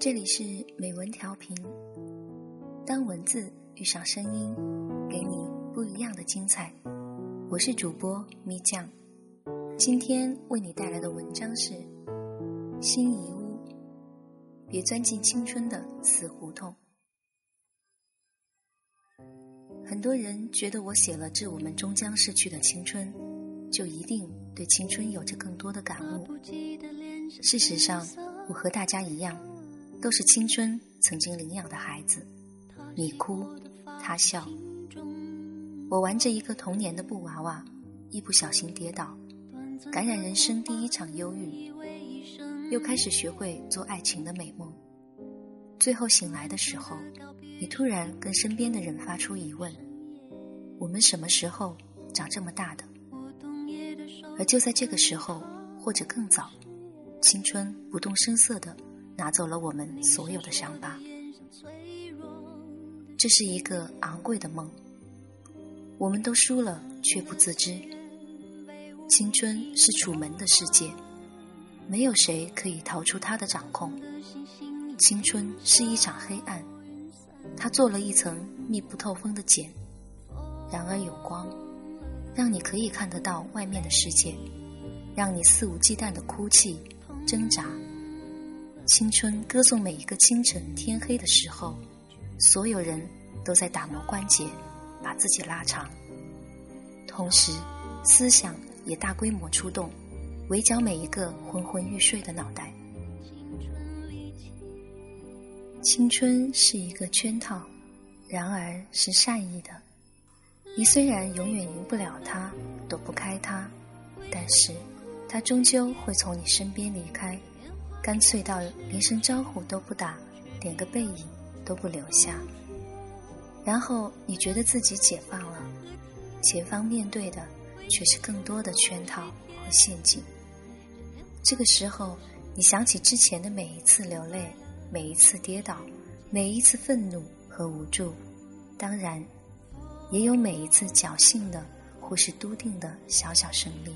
这里是美文调频，当文字遇上声音，给你不一样的精彩。我是主播咪酱，今天为你带来的文章是《心遗屋》，别钻进青春的死胡同。很多人觉得我写了致我们终将逝去的青春，就一定对青春有着更多的感悟。事实上，我和大家一样，都是青春曾经领养的孩子。你哭，他笑。我玩着一个童年的布娃娃，一不小心跌倒，感染人生第一场忧郁，又开始学会做爱情的美梦。最后醒来的时候，你突然跟身边的人发出疑问：我们什么时候长这么大的？而就在这个时候，或者更早。青春不动声色地拿走了我们所有的伤疤，这是一个昂贵的梦，我们都输了却不自知。青春是楚门的世界，没有谁可以逃出他的掌控。青春是一场黑暗，他做了一层密不透风的茧，然而有光，让你可以看得到外面的世界，让你肆无忌惮的哭泣。挣扎，青春歌颂每一个清晨天黑的时候，所有人都在打磨关节，把自己拉长。同时，思想也大规模出动，围剿每一个昏昏欲睡的脑袋。青春是一个圈套，然而是善意的。你虽然永远赢不了他，躲不开他，但是。他终究会从你身边离开，干脆到连声招呼都不打，连个背影都不留下。然后你觉得自己解放了，前方面对的却是更多的圈套和陷阱。这个时候，你想起之前的每一次流泪，每一次跌倒，每一次愤怒和无助，当然，也有每一次侥幸的或是笃定的小小胜利。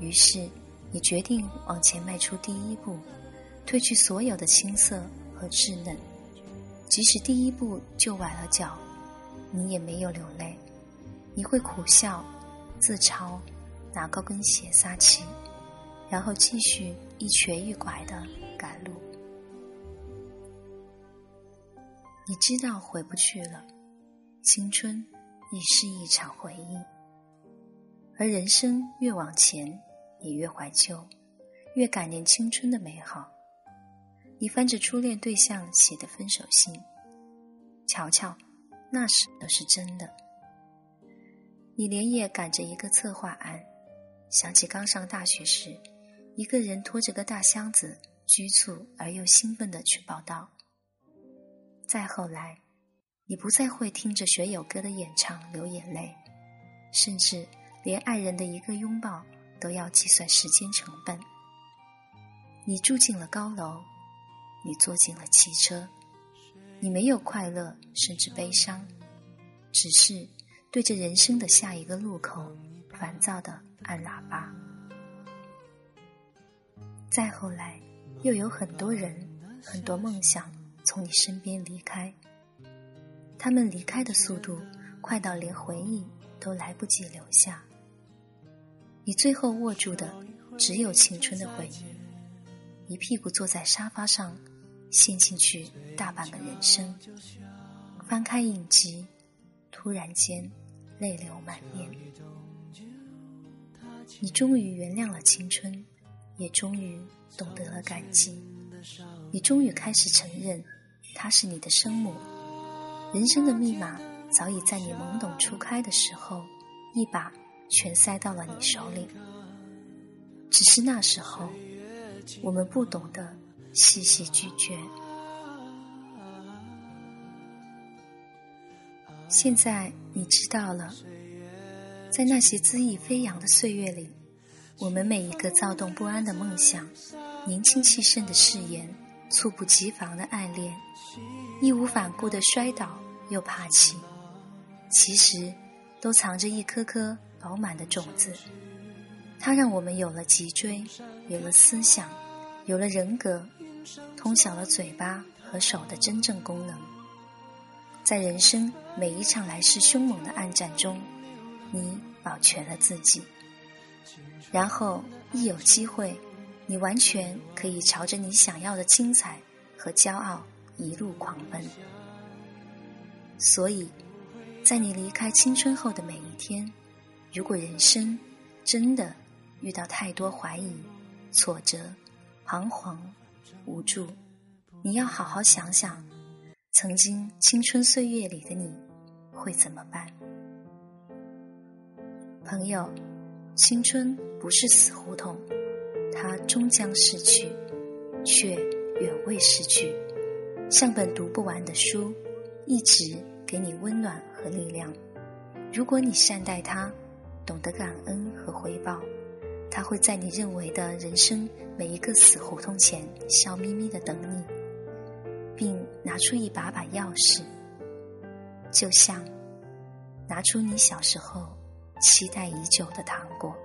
于是，你决定往前迈出第一步，褪去所有的青涩和稚嫩。即使第一步就崴了脚，你也没有流泪。你会苦笑、自嘲，拿高跟鞋撒气，然后继续一瘸一拐的赶路。你知道回不去了，青春已是一场回忆，而人生越往前。也越怀旧，越感念青春的美好。你翻着初恋对象写的分手信，瞧瞧，那时都是真的。你连夜赶着一个策划案，想起刚上大学时，一个人拖着个大箱子，局促而又兴奋的去报道。再后来，你不再会听着学友哥的演唱流眼泪，甚至连爱人的一个拥抱。都要计算时间成本。你住进了高楼，你坐进了汽车，你没有快乐，甚至悲伤，只是对着人生的下一个路口，烦躁的按喇叭。再后来，又有很多人、很多梦想从你身边离开，他们离开的速度快到连回忆都来不及留下。你最后握住的只有青春的回忆，一屁股坐在沙发上，陷进去大半个人生。翻开影集，突然间泪流满面。你终于原谅了青春，也终于懂得了感激。你终于开始承认，她是你的生母。人生的密码早已在你懵懂初开的时候，一把。全塞到了你手里，只是那时候我们不懂得细细咀嚼。现在你知道了，在那些恣意飞扬的岁月里，我们每一个躁动不安的梦想、年轻气盛的誓言、猝不及防的爱恋、义无反顾的摔倒又爬起，其实都藏着一颗颗。饱满的种子，它让我们有了脊椎，有了思想，有了人格，通晓了嘴巴和手的真正功能。在人生每一场来势凶猛的暗战中，你保全了自己，然后一有机会，你完全可以朝着你想要的精彩和骄傲一路狂奔。所以，在你离开青春后的每一天，如果人生真的遇到太多怀疑、挫折、彷徨、无助，你要好好想想。曾经青春岁月里的你，会怎么办？朋友，青春不是死胡同，它终将逝去，却远未逝去。像本读不完的书，一直给你温暖和力量。如果你善待它，懂得感恩和回报，他会在你认为的人生每一个死胡同前，笑眯眯的等你。并拿出一把把钥匙，就像拿出你小时候期待已久的糖果。